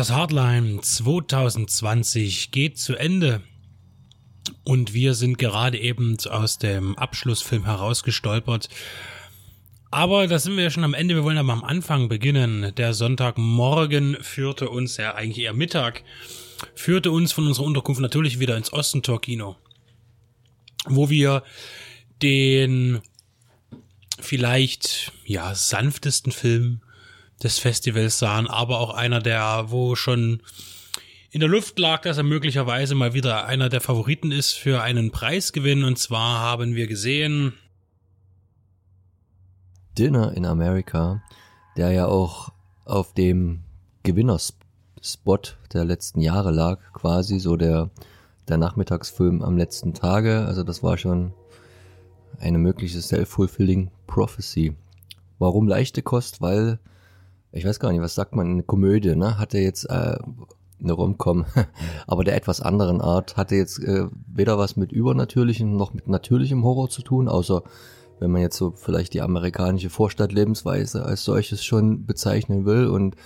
Das Hardline 2020 geht zu Ende. Und wir sind gerade eben aus dem Abschlussfilm herausgestolpert. Aber da sind wir ja schon am Ende. Wir wollen aber am Anfang beginnen. Der Sonntagmorgen führte uns, ja eigentlich eher Mittag, führte uns von unserer Unterkunft natürlich wieder ins Ostentor-Kino. Wo wir den vielleicht, ja, sanftesten Film des Festivals sahen, aber auch einer der, wo schon in der Luft lag, dass er möglicherweise mal wieder einer der Favoriten ist für einen Preisgewinn. Und zwar haben wir gesehen Dinner in America, der ja auch auf dem Gewinnerspot der letzten Jahre lag, quasi so der, der Nachmittagsfilm am letzten Tage. Also das war schon eine mögliche self-fulfilling prophecy. Warum leichte Kost? Weil ich weiß gar nicht, was sagt man, eine Komödie, ne? Hatte jetzt äh, eine Romcom, aber der etwas anderen Art, hatte jetzt äh, weder was mit übernatürlichem noch mit natürlichem Horror zu tun, außer wenn man jetzt so vielleicht die amerikanische Vorstadtlebensweise als solches schon bezeichnen will. Und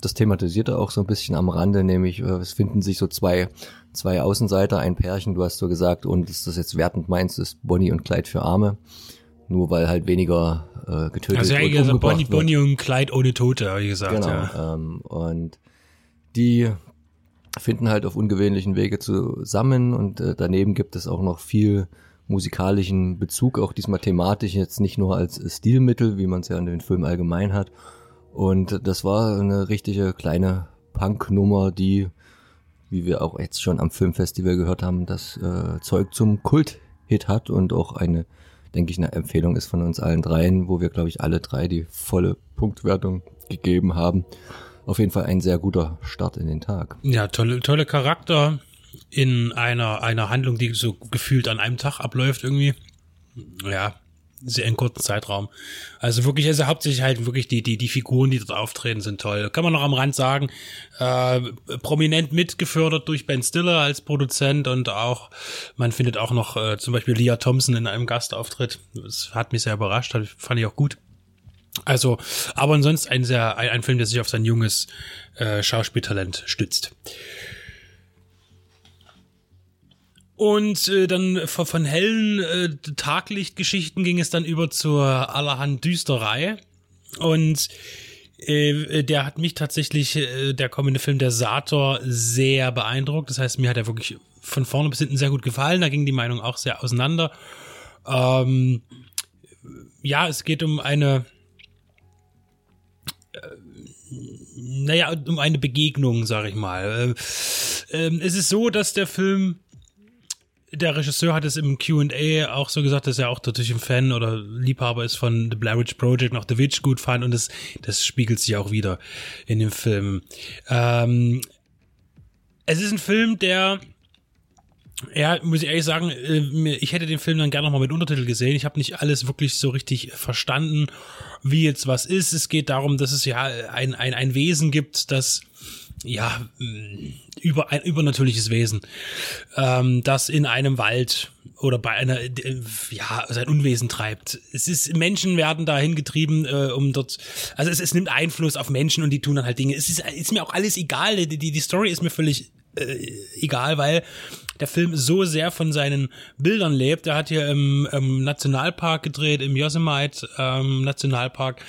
das thematisiert er auch so ein bisschen am Rande, nämlich äh, es finden sich so zwei, zwei Außenseiter, ein Pärchen, du hast so gesagt, und dass das jetzt wertend meinst, ist Bonnie und Clyde für Arme nur weil halt weniger äh, getötet also wird. Also Bonnie, Bonnie und Clyde ohne Tote, wie gesagt. Genau. Ja. Ähm, und die finden halt auf ungewöhnlichen Wege zusammen und äh, daneben gibt es auch noch viel musikalischen Bezug, auch diesmal thematisch, jetzt nicht nur als Stilmittel, wie man es ja in den Filmen allgemein hat. Und das war eine richtige kleine Punk-Nummer, die, wie wir auch jetzt schon am Filmfestival gehört haben, das äh, Zeug zum Kult-Hit hat und auch eine denke ich, eine Empfehlung ist von uns allen dreien, wo wir, glaube ich, alle drei die volle Punktwertung gegeben haben. Auf jeden Fall ein sehr guter Start in den Tag. Ja, tolle, tolle Charakter in einer, einer Handlung, die so gefühlt an einem Tag abläuft irgendwie. Ja, sehr in kurzen Zeitraum. Also wirklich, also hauptsächlich halt wirklich die, die, die Figuren, die dort auftreten, sind toll. Kann man noch am Rand sagen, äh, prominent mitgefördert durch Ben Stiller als Produzent und auch, man findet auch noch äh, zum Beispiel Leah Thompson in einem Gastauftritt. Das hat mich sehr überrascht, fand ich auch gut. Also, aber ansonsten ein sehr, ein, ein Film, der sich auf sein junges äh, Schauspieltalent stützt. Und äh, dann von, von hellen äh, Taglichtgeschichten ging es dann über zur allerhand Düsterei. Und äh, der hat mich tatsächlich, äh, der kommende Film, der Sator, sehr beeindruckt. Das heißt, mir hat er wirklich von vorne bis hinten sehr gut gefallen. Da ging die Meinung auch sehr auseinander. Ähm, ja, es geht um eine, äh, naja, um eine Begegnung, sag ich mal. Äh, äh, es ist so, dass der Film der Regisseur hat es im Q&A auch so gesagt, dass er auch natürlich ein Fan oder Liebhaber ist von The Blair Witch Project, noch The Witch gut fand und das, das spiegelt sich auch wieder in dem Film. Ähm, es ist ein Film, der ja, muss ich ehrlich sagen, äh, ich hätte den Film dann gerne nochmal mit Untertitel gesehen. Ich habe nicht alles wirklich so richtig verstanden, wie jetzt was ist. Es geht darum, dass es ja ein, ein, ein Wesen gibt, das ja, mm, über ein übernatürliches Wesen, ähm, das in einem Wald oder bei einer, äh, ja, sein Unwesen treibt. Es ist, Menschen werden dahin getrieben, äh, um dort, also es, es nimmt Einfluss auf Menschen und die tun dann halt Dinge. Es ist, ist mir auch alles egal, die, die, die Story ist mir völlig äh, egal, weil der Film so sehr von seinen Bildern lebt. Er hat hier im, im Nationalpark gedreht, im Yosemite ähm, Nationalpark,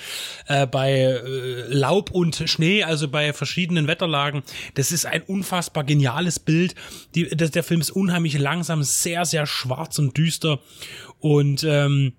äh, bei äh, Laub und Schnee, also bei verschiedenen Wetterlagen. Das ist ein unfassbar geniales Bild. Die, das, der Film ist unheimlich langsam, sehr, sehr schwarz und düster und ähm,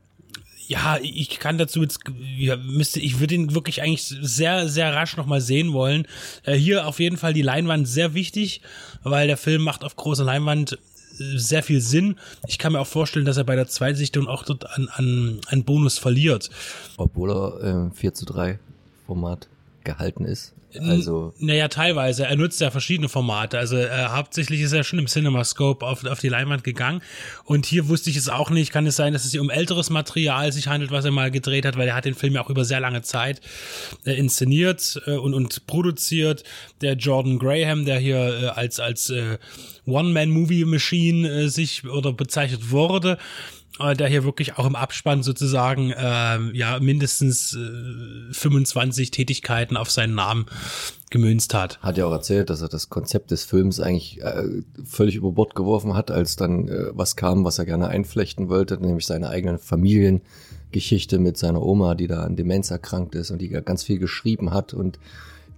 ja, ich kann dazu jetzt, ja, müsste, ich würde ihn wirklich eigentlich sehr, sehr rasch nochmal sehen wollen. Äh, hier auf jeden Fall die Leinwand sehr wichtig, weil der Film macht auf großer Leinwand äh, sehr viel Sinn. Ich kann mir auch vorstellen, dass er bei der Zweitsichtung auch dort an, an, an Bonus verliert. Obwohl er äh, 4 zu 3 Format gehalten ist. Also. Naja, teilweise. Er nutzt ja verschiedene Formate. Also äh, hauptsächlich ist er schon im CinemaScope auf, auf die Leinwand gegangen. Und hier wusste ich es auch nicht. Kann es sein, dass es hier um älteres Material sich handelt, was er mal gedreht hat, weil er hat den Film ja auch über sehr lange Zeit äh, inszeniert äh, und, und produziert. Der Jordan Graham, der hier äh, als, als äh, One-Man-Movie-Machine äh, sich oder bezeichnet wurde der hier wirklich auch im Abspann sozusagen äh, ja mindestens äh, 25 Tätigkeiten auf seinen Namen gemünzt hat. Hat ja auch erzählt, dass er das Konzept des Films eigentlich äh, völlig über Bord geworfen hat, als dann äh, was kam, was er gerne einflechten wollte, nämlich seine eigene Familiengeschichte mit seiner Oma, die da an Demenz erkrankt ist und die ganz viel geschrieben hat und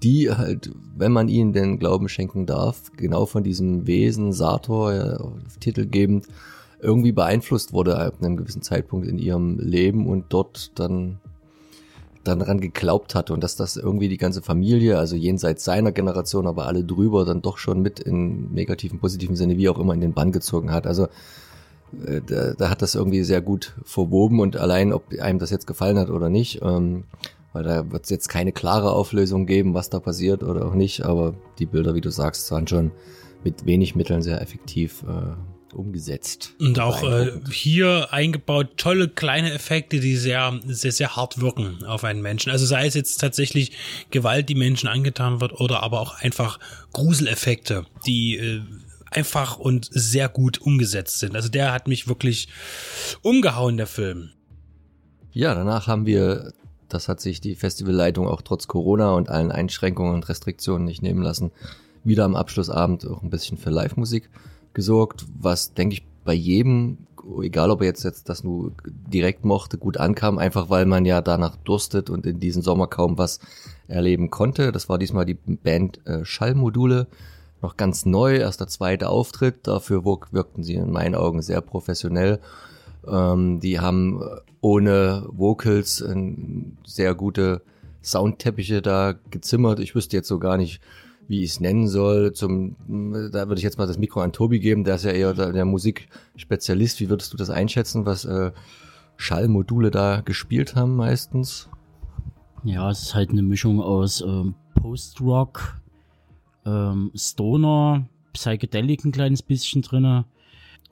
die halt, wenn man ihnen den Glauben schenken darf, genau von diesem Wesen, Sator, ja, titelgebend, irgendwie beeinflusst wurde ab einem gewissen Zeitpunkt in ihrem Leben und dort dann dann daran geglaubt hatte und dass das irgendwie die ganze Familie, also jenseits seiner Generation, aber alle drüber, dann doch schon mit in negativen, positiven Sinne, wie auch immer, in den Bann gezogen hat. Also äh, da, da hat das irgendwie sehr gut verwoben und allein, ob einem das jetzt gefallen hat oder nicht, ähm, weil da wird es jetzt keine klare Auflösung geben, was da passiert oder auch nicht, aber die Bilder, wie du sagst, waren schon mit wenig Mitteln sehr effektiv äh, umgesetzt. Und auch äh, hier eingebaut tolle kleine Effekte, die sehr, sehr, sehr hart wirken auf einen Menschen. Also sei es jetzt tatsächlich Gewalt, die Menschen angetan wird, oder aber auch einfach Gruseleffekte, die äh, einfach und sehr gut umgesetzt sind. Also der hat mich wirklich umgehauen, der Film. Ja, danach haben wir, das hat sich die Festivalleitung auch trotz Corona und allen Einschränkungen und Restriktionen nicht nehmen lassen, wieder am Abschlussabend auch ein bisschen für Live-Musik gesorgt, was, denke ich, bei jedem, egal ob er jetzt, jetzt das nur direkt mochte, gut ankam, einfach weil man ja danach durstet und in diesem Sommer kaum was erleben konnte. Das war diesmal die Band äh, Schallmodule, noch ganz neu, erst der zweite Auftritt. Dafür wirkten sie in meinen Augen sehr professionell. Ähm, die haben äh, ohne Vocals sehr gute Soundteppiche da gezimmert. Ich wüsste jetzt so gar nicht, wie ich es nennen soll. Zum, da würde ich jetzt mal das Mikro an Tobi geben, der ist ja eher der, der Musikspezialist. Wie würdest du das einschätzen, was äh, Schallmodule da gespielt haben meistens? Ja, es ist halt eine Mischung aus ähm, Post-Rock, ähm, Stoner, Psychedelic ein kleines bisschen drinne.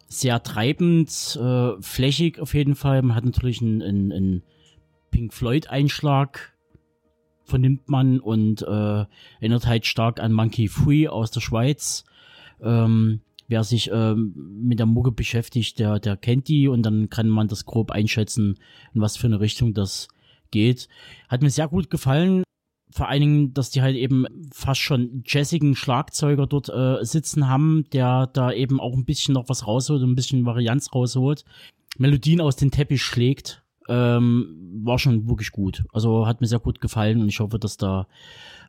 Sehr treibend, äh, flächig auf jeden Fall. Man hat natürlich einen, einen, einen Pink Floyd-Einschlag vernimmt man und äh, erinnert halt stark an Monkey Free aus der Schweiz. Ähm, wer sich ähm, mit der Mucke beschäftigt, der, der kennt die und dann kann man das grob einschätzen, in was für eine Richtung das geht. Hat mir sehr gut gefallen. Vor allen Dingen, dass die halt eben fast schon jazzigen Schlagzeuger dort äh, sitzen haben, der da eben auch ein bisschen noch was rausholt, ein bisschen Varianz rausholt. Melodien aus dem Teppich schlägt ähm, war schon wirklich gut. Also hat mir sehr gut gefallen und ich hoffe, dass da,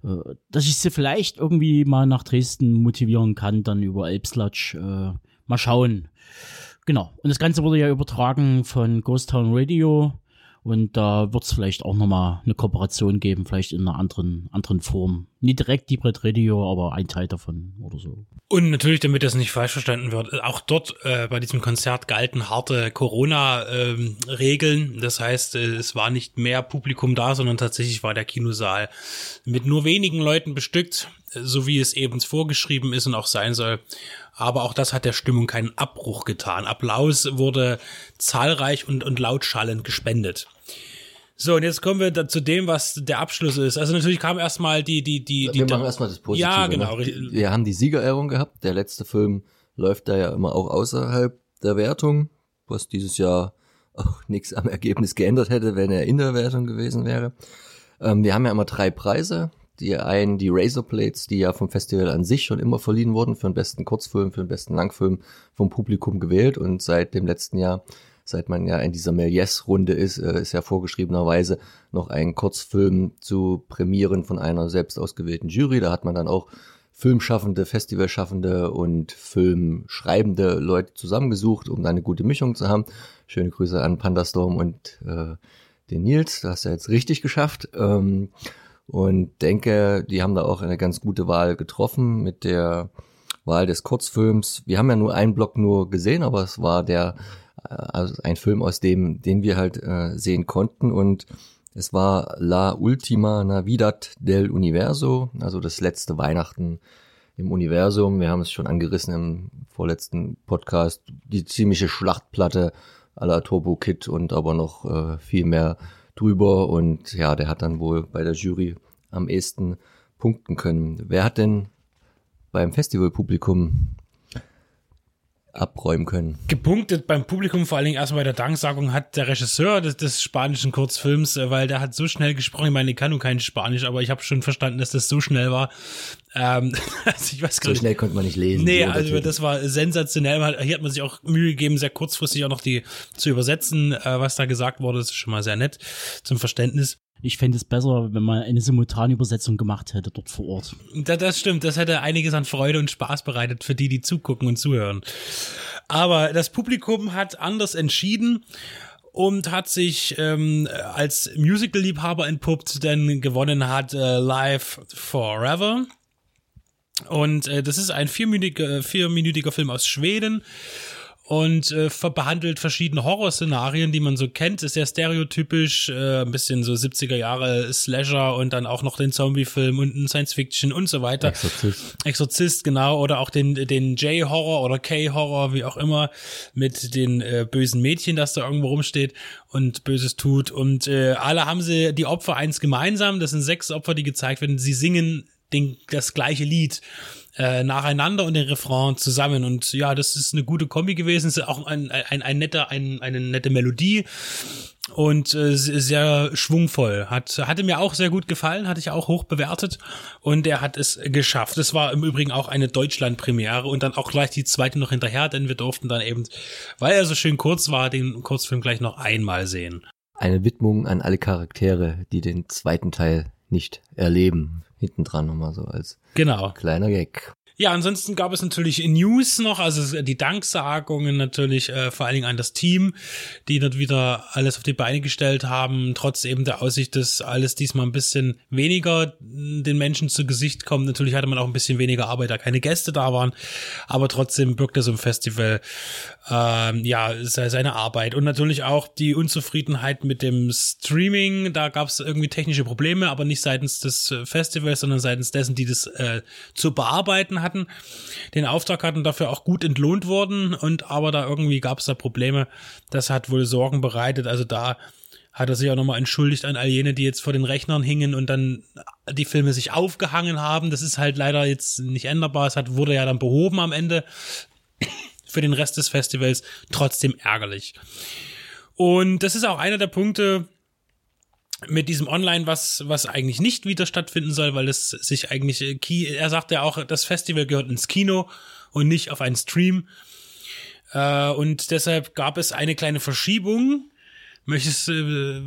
äh, dass ich sie vielleicht irgendwie mal nach Dresden motivieren kann, dann über Elbslatsch. Äh, mal schauen. Genau. Und das Ganze wurde ja übertragen von Ghost Town Radio. Und da wird es vielleicht auch nochmal eine Kooperation geben, vielleicht in einer anderen, anderen Form. Nicht direkt die Brett Radio, aber ein Teil davon oder so. Und natürlich, damit das nicht falsch verstanden wird, auch dort äh, bei diesem Konzert galten harte Corona-Regeln. Ähm, das heißt, äh, es war nicht mehr Publikum da, sondern tatsächlich war der Kinosaal mit nur wenigen Leuten bestückt, so wie es eben vorgeschrieben ist und auch sein soll. Aber auch das hat der Stimmung keinen Abbruch getan. Applaus wurde zahlreich und, und lautschallend gespendet. So, und jetzt kommen wir da zu dem, was der Abschluss ist. Also natürlich kam erstmal die, die, die, die. Wir machen erstmal das Positive. Ja, genau. Ne? Wir haben die Siegerehrung gehabt. Der letzte Film läuft da ja immer auch außerhalb der Wertung, was dieses Jahr auch nichts am Ergebnis geändert hätte, wenn er in der Wertung gewesen wäre. Ähm, wir haben ja immer drei Preise. Die einen, die Razorplates, die ja vom Festival an sich schon immer verliehen wurden, für den besten Kurzfilm, für den besten Langfilm vom Publikum gewählt und seit dem letzten Jahr seit man ja in dieser Méliès-Runde ist, äh, ist ja vorgeschriebenerweise noch ein Kurzfilm zu prämieren von einer selbst ausgewählten Jury. Da hat man dann auch Filmschaffende, Festivalschaffende und Filmschreibende Leute zusammengesucht, um da eine gute Mischung zu haben. Schöne Grüße an Pandastorm und äh, den Nils, das hast du jetzt richtig geschafft. Ähm, und denke, die haben da auch eine ganz gute Wahl getroffen mit der Wahl des Kurzfilms. Wir haben ja nur einen Block nur gesehen, aber es war der also ein Film, aus dem, den wir halt äh, sehen konnten und es war La Ultima Navidad del Universo, also das letzte Weihnachten im Universum. Wir haben es schon angerissen im vorletzten Podcast, die ziemliche Schlachtplatte aller Turbo Kid und aber noch äh, viel mehr drüber und ja, der hat dann wohl bei der Jury am ehesten punkten können. Wer hat denn beim Festivalpublikum abräumen können. Gepunktet beim Publikum, vor allen Dingen erstmal bei der Danksagung, hat der Regisseur des, des spanischen Kurzfilms, äh, weil der hat so schnell gesprochen, ich meine, ich kann nur kein Spanisch, aber ich habe schon verstanden, dass das so schnell war. Ähm, also ich weiß gar So nicht. schnell konnte man nicht lesen. Nee, also das war sensationell. Hier hat man sich auch Mühe gegeben, sehr kurzfristig auch noch die zu übersetzen, äh, was da gesagt wurde. Das ist schon mal sehr nett zum Verständnis. Ich fände es besser, wenn man eine Simultanübersetzung gemacht hätte dort vor Ort. Da, das stimmt, das hätte einiges an Freude und Spaß bereitet für die, die zugucken und zuhören. Aber das Publikum hat anders entschieden und hat sich ähm, als Musical-Liebhaber entpuppt, denn gewonnen hat äh, Live Forever. Und äh, das ist ein vierminütiger, vierminütiger Film aus Schweden und äh, behandelt verschiedene Horrorszenarien, die man so kennt. Ist sehr stereotypisch, äh, ein bisschen so 70er Jahre Slasher und dann auch noch den Zombie-Film und ein Science-Fiction und so weiter. Exorzist. Exorzist, genau, oder auch den, den J-Horror oder K-Horror, wie auch immer, mit den äh, bösen Mädchen, das da irgendwo rumsteht und Böses tut. Und äh, alle haben sie die Opfer eins gemeinsam. Das sind sechs Opfer, die gezeigt werden. Sie singen den, das gleiche Lied äh, nacheinander und den Refrain zusammen. Und ja, das ist eine gute Kombi gewesen. Es ist auch ein, ein, ein netter, ein, eine nette Melodie und äh, sehr schwungvoll. Hat, hatte mir auch sehr gut gefallen, hatte ich auch hoch bewertet und er hat es geschafft. Es war im Übrigen auch eine Deutschland-Premiere und dann auch gleich die zweite noch hinterher, denn wir durften dann eben, weil er so schön kurz war, den Kurzfilm gleich noch einmal sehen. Eine Widmung an alle Charaktere, die den zweiten Teil nicht erleben. Hinten dran nochmal so als Genau. kleiner Gag. Ja, ansonsten gab es natürlich News noch, also die Danksagungen natürlich äh, vor allen Dingen an das Team, die dort wieder alles auf die Beine gestellt haben, trotz eben der Aussicht, dass alles diesmal ein bisschen weniger mh, den Menschen zu Gesicht kommt. Natürlich hatte man auch ein bisschen weniger Arbeit, da keine Gäste da waren, aber trotzdem birgte so ein Festival ähm, ja se- seine Arbeit und natürlich auch die Unzufriedenheit mit dem Streaming. Da gab es irgendwie technische Probleme, aber nicht seitens des äh, Festivals, sondern seitens dessen, die das äh, zu bearbeiten hatten, den Auftrag hatten, dafür auch gut entlohnt wurden und aber da irgendwie gab es da Probleme. Das hat wohl Sorgen bereitet. Also da hat er sich auch nochmal entschuldigt an all jene, die jetzt vor den Rechnern hingen und dann die Filme sich aufgehangen haben. Das ist halt leider jetzt nicht änderbar. Es hat, wurde ja dann behoben am Ende für den Rest des Festivals. Trotzdem ärgerlich. Und das ist auch einer der Punkte mit diesem Online, was, was eigentlich nicht wieder stattfinden soll, weil es sich eigentlich, äh, er sagt ja auch, das Festival gehört ins Kino und nicht auf einen Stream. Äh, und deshalb gab es eine kleine Verschiebung. Möchtest, äh,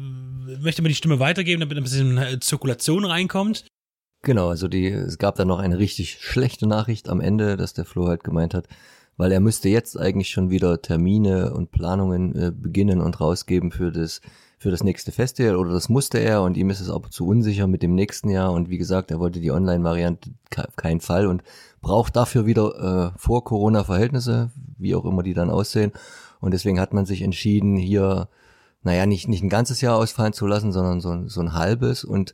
möchte mir die Stimme weitergeben, damit ein bisschen Zirkulation reinkommt? Genau, also die, es gab dann noch eine richtig schlechte Nachricht am Ende, dass der Flo halt gemeint hat, weil er müsste jetzt eigentlich schon wieder Termine und Planungen äh, beginnen und rausgeben für das für das nächste Festival oder das musste er und ihm ist es auch zu unsicher mit dem nächsten Jahr. Und wie gesagt, er wollte die Online-Variante keinen Fall und braucht dafür wieder äh, vor Corona-Verhältnisse, wie auch immer die dann aussehen. Und deswegen hat man sich entschieden, hier naja, nicht, nicht ein ganzes Jahr ausfallen zu lassen, sondern so, so ein halbes. Und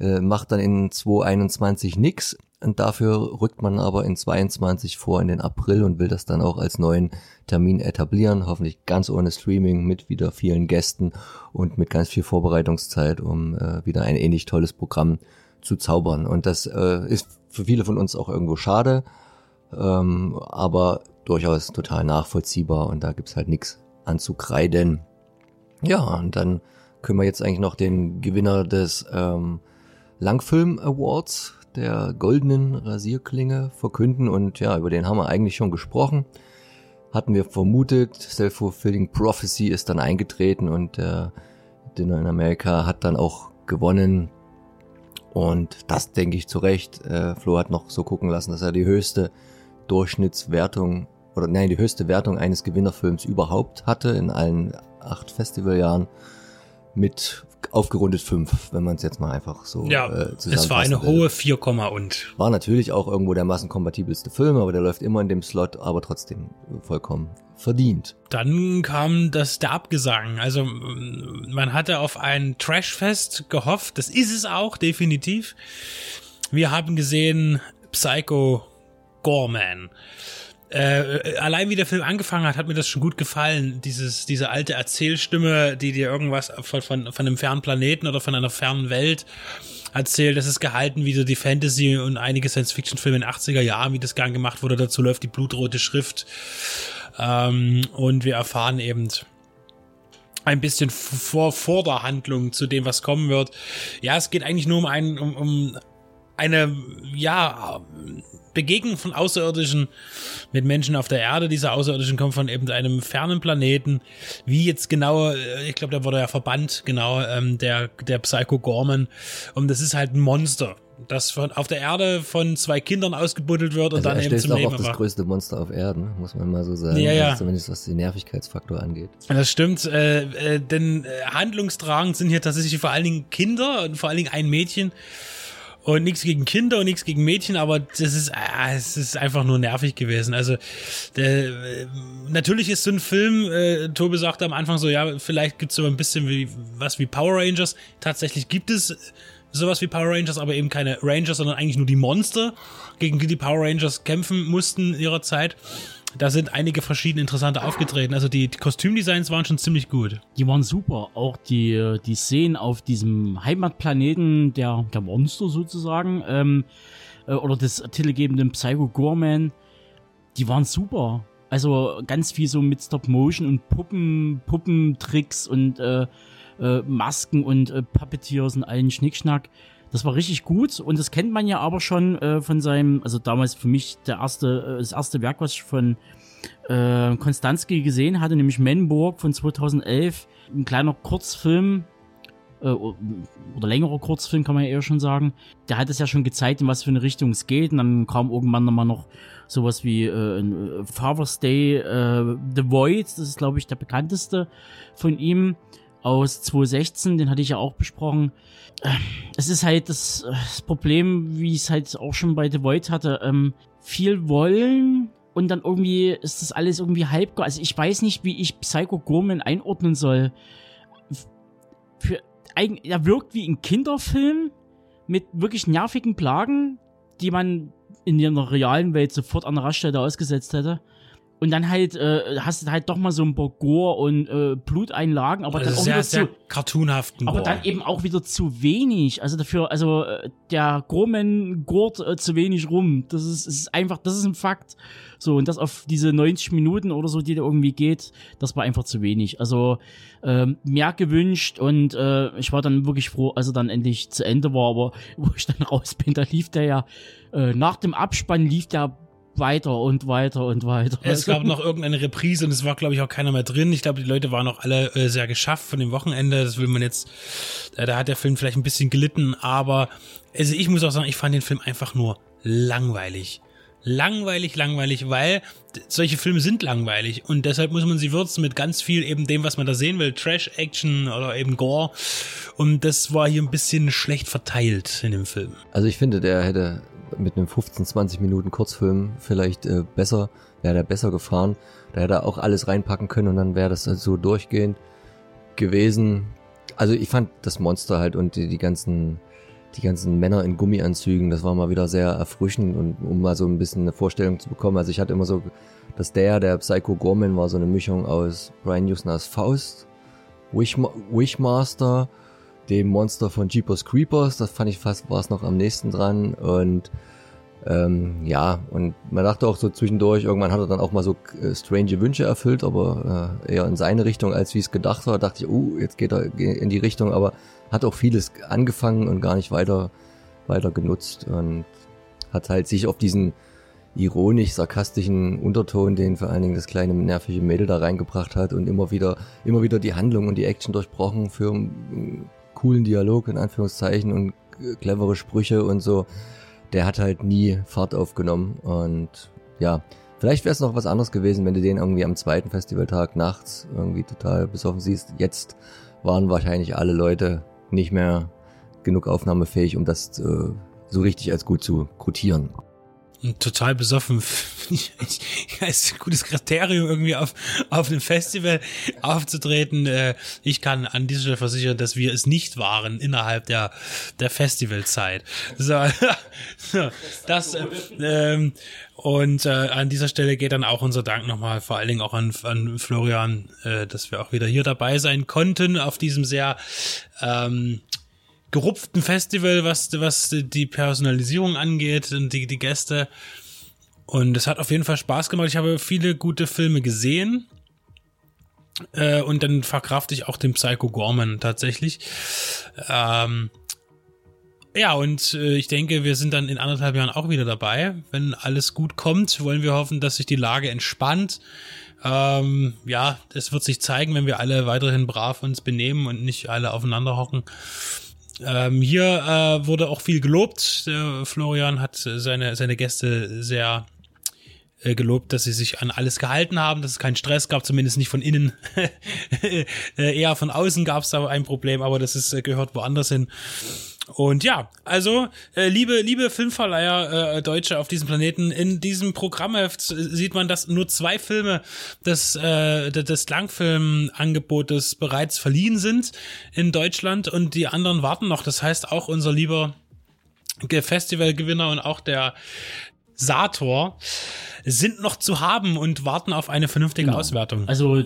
äh, macht dann in 2021 nix und dafür rückt man aber in 22 vor in den April und will das dann auch als neuen Termin etablieren, hoffentlich ganz ohne Streaming mit wieder vielen Gästen und mit ganz viel Vorbereitungszeit, um äh, wieder ein ähnlich tolles Programm zu zaubern. Und das äh, ist für viele von uns auch irgendwo schade, ähm, aber durchaus total nachvollziehbar und da gibt's halt nichts anzukreiden. Ja, und dann können wir jetzt eigentlich noch den Gewinner des ähm, Langfilm Awards der goldenen Rasierklinge verkünden und ja, über den haben wir eigentlich schon gesprochen. Hatten wir vermutet, Self-Fulfilling Prophecy ist dann eingetreten und der Dinner in America hat dann auch gewonnen. Und das denke ich zu Recht. Äh, Flo hat noch so gucken lassen, dass er die höchste Durchschnittswertung oder nein, die höchste Wertung eines Gewinnerfilms überhaupt hatte in allen acht Festivaljahren mit aufgerundet fünf, wenn man es jetzt mal einfach so Ja, äh, es war eine will. hohe 4, und. War natürlich auch irgendwo der massenkompatibelste Film, aber der läuft immer in dem Slot, aber trotzdem vollkommen verdient. Dann kam das der Abgesang. Also man hatte auf ein Trashfest gehofft. Das ist es auch, definitiv. Wir haben gesehen Psycho Gorman. Äh, allein wie der Film angefangen hat, hat mir das schon gut gefallen. Dieses, diese alte Erzählstimme, die dir irgendwas von, von, von einem fernen Planeten oder von einer fernen Welt erzählt. Das ist gehalten wie so die Fantasy und einige Science-Fiction-Filme in den 80er Jahren, wie das gern gemacht wurde. Dazu läuft die blutrote Schrift Ähm, und wir erfahren eben ein bisschen vor, vor der Handlung zu dem, was kommen wird. Ja, es geht eigentlich nur um einen, um, um eine, ja, Begegnung von Außerirdischen mit Menschen auf der Erde. Diese Außerirdischen kommen von eben einem fernen Planeten. Wie jetzt genau, ich glaube, da wurde ja verbannt, genau, ähm, der, der Psycho Gorman. Und das ist halt ein Monster das von, auf der Erde von zwei Kindern ausgebuddelt wird und also dann eben zum auch Leben auch das größte Monster auf Erden, muss man mal so sagen. Ja, ja. Also zumindest was den Nervigkeitsfaktor angeht. Das stimmt, äh, äh, denn äh, handlungstragend sind hier tatsächlich vor allen Dingen Kinder und vor allen Dingen ein Mädchen. Und nichts gegen Kinder und nichts gegen Mädchen, aber das ist, äh, es ist einfach nur nervig gewesen. Also der, äh, natürlich ist so ein Film, äh, Tobi sagte am Anfang so, ja, vielleicht gibt's so ein bisschen wie was wie Power Rangers. Tatsächlich gibt es sowas wie Power Rangers, aber eben keine Rangers, sondern eigentlich nur die Monster, gegen die die Power Rangers kämpfen mussten in ihrer Zeit. Da sind einige verschiedene interessante aufgetreten. Also die, die Kostümdesigns waren schon ziemlich gut. Die waren super. Auch die, die Szenen auf diesem Heimatplaneten der, der Monster sozusagen, ähm, äh, oder des titelgebenden Psycho Gorman, die waren super. Also ganz viel so mit Stop Motion und Puppen, Puppentricks und äh, äh, Masken und äh, Puppeteers und allen Schnickschnack. Das war richtig gut und das kennt man ja aber schon äh, von seinem, also damals für mich der erste, äh, das erste Werk, was ich von äh, Konstanski gesehen hatte, nämlich Menburg von 2011. Ein kleiner Kurzfilm, äh, oder längerer Kurzfilm kann man ja eher schon sagen. Der hat es ja schon gezeigt, in was für eine Richtung es geht. Und dann kam irgendwann nochmal noch sowas wie äh, äh, Father's Day, äh, The Void, das ist glaube ich der bekannteste von ihm aus 2016, den hatte ich ja auch besprochen. Äh, es ist halt das, das Problem, wie ich es halt auch schon bei The Void hatte, ähm, viel wollen und dann irgendwie ist das alles irgendwie halb. Also ich weiß nicht, wie ich Psycho Gorman einordnen soll. Für, er wirkt wie ein Kinderfilm mit wirklich nervigen Plagen, die man in der realen Welt sofort an der Raststätte ausgesetzt hätte. Und dann halt äh, hast du halt doch mal so ein paar Gore und äh, Bluteinlagen, aber also dann auch sehr, wieder sehr zu, cartoonhaften aber Gore. dann eben auch wieder zu wenig. Also dafür, also äh, der Gorman gurt äh, zu wenig rum. Das ist, ist einfach, das ist ein Fakt. So und das auf diese 90 Minuten oder so, die da irgendwie geht, das war einfach zu wenig. Also ähm, mehr gewünscht und äh, ich war dann wirklich froh, als er dann endlich zu Ende war. Aber wo ich dann raus bin, da lief der ja äh, nach dem Abspann lief der weiter und weiter und weiter. Es gab noch irgendeine Reprise und es war, glaube ich, auch keiner mehr drin. Ich glaube, die Leute waren auch alle äh, sehr geschafft von dem Wochenende. Das will man jetzt, äh, da hat der Film vielleicht ein bisschen gelitten, aber also ich muss auch sagen, ich fand den Film einfach nur langweilig. Langweilig, langweilig, weil solche Filme sind langweilig und deshalb muss man sie würzen mit ganz viel eben dem, was man da sehen will. Trash, Action oder eben Gore. Und das war hier ein bisschen schlecht verteilt in dem Film. Also ich finde, der hätte mit einem 15, 20 Minuten Kurzfilm vielleicht äh, besser, wäre der besser gefahren. Da hätte er auch alles reinpacken können und dann wäre das halt so durchgehend gewesen. Also ich fand das Monster halt und die, die ganzen die ganzen Männer in Gummianzügen, das war mal wieder sehr erfrischend und um mal so ein bisschen eine Vorstellung zu bekommen. Also ich hatte immer so, dass der, der Psycho Gorman war so eine Mischung aus Brian Usners Faust, Wishma Wishmaster, dem Monster von Jeepers Creepers, das fand ich fast, war es noch am nächsten dran. Und ähm, ja, und man dachte auch so zwischendurch, irgendwann hat er dann auch mal so äh, strange Wünsche erfüllt, aber äh, eher in seine Richtung, als wie es gedacht war. dachte ich, uh, jetzt geht er in die Richtung, aber hat auch vieles angefangen und gar nicht weiter, weiter genutzt und hat halt sich auf diesen ironisch-sarkastischen Unterton, den vor allen Dingen das kleine nervige Mädel da reingebracht hat und immer wieder, immer wieder die Handlung und die Action durchbrochen für coolen Dialog in Anführungszeichen und clevere Sprüche und so der hat halt nie Fahrt aufgenommen und ja, vielleicht wäre es noch was anderes gewesen, wenn du den irgendwie am zweiten Festivaltag nachts irgendwie total besoffen siehst. Jetzt waren wahrscheinlich alle Leute nicht mehr genug aufnahmefähig, um das äh, so richtig als gut zu quotieren total besoffen ist ein gutes Kriterium irgendwie auf auf einem Festival aufzutreten. Äh, ich kann an dieser Stelle versichern, dass wir es nicht waren innerhalb der der Festivalzeit. So, so das äh, ähm, und äh, an dieser Stelle geht dann auch unser Dank nochmal vor allen Dingen auch an, an Florian, äh, dass wir auch wieder hier dabei sein konnten auf diesem sehr ähm, gerupften Festival, was, was die Personalisierung angeht und die, die Gäste. Und es hat auf jeden Fall Spaß gemacht. Ich habe viele gute Filme gesehen. Äh, und dann verkrafte ich auch den Psycho Gorman tatsächlich. Ähm, ja, und äh, ich denke, wir sind dann in anderthalb Jahren auch wieder dabei. Wenn alles gut kommt, wollen wir hoffen, dass sich die Lage entspannt. Ähm, ja, es wird sich zeigen, wenn wir alle weiterhin brav uns benehmen und nicht alle aufeinander hocken. Ähm, hier äh, wurde auch viel gelobt. Der Florian hat seine, seine Gäste sehr äh, gelobt, dass sie sich an alles gehalten haben, dass es keinen Stress gab, zumindest nicht von innen. Äh, eher von außen gab es da ein Problem, aber das ist, äh, gehört woanders hin. Und ja, also äh, liebe liebe Filmverleiher äh, Deutsche auf diesem Planeten, in diesem Programmheft sieht man, dass nur zwei Filme des äh, des Langfilmangebotes bereits verliehen sind in Deutschland und die anderen warten noch. Das heißt auch unser lieber Festivalgewinner und auch der Sator sind noch zu haben und warten auf eine vernünftige genau. Auswertung. Also äh,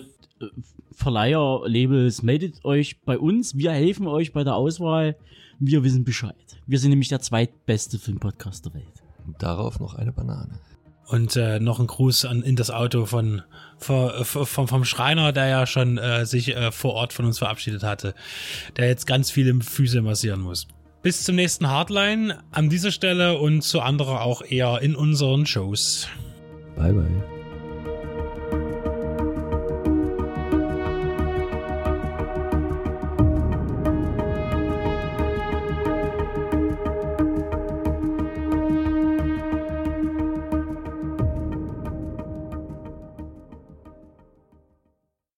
Verleiher, Labels, meldet euch bei uns. Wir helfen euch bei der Auswahl. Wir wissen Bescheid. Wir sind nämlich der zweitbeste Filmpodcast der Welt. Darauf noch eine Banane. Und äh, noch ein Gruß an, in das Auto von, von, vom, vom Schreiner, der ja schon äh, sich äh, vor Ort von uns verabschiedet hatte, der jetzt ganz viele Füße massieren muss. Bis zum nächsten Hardline an dieser Stelle und zu anderer auch eher in unseren Shows. Bye bye.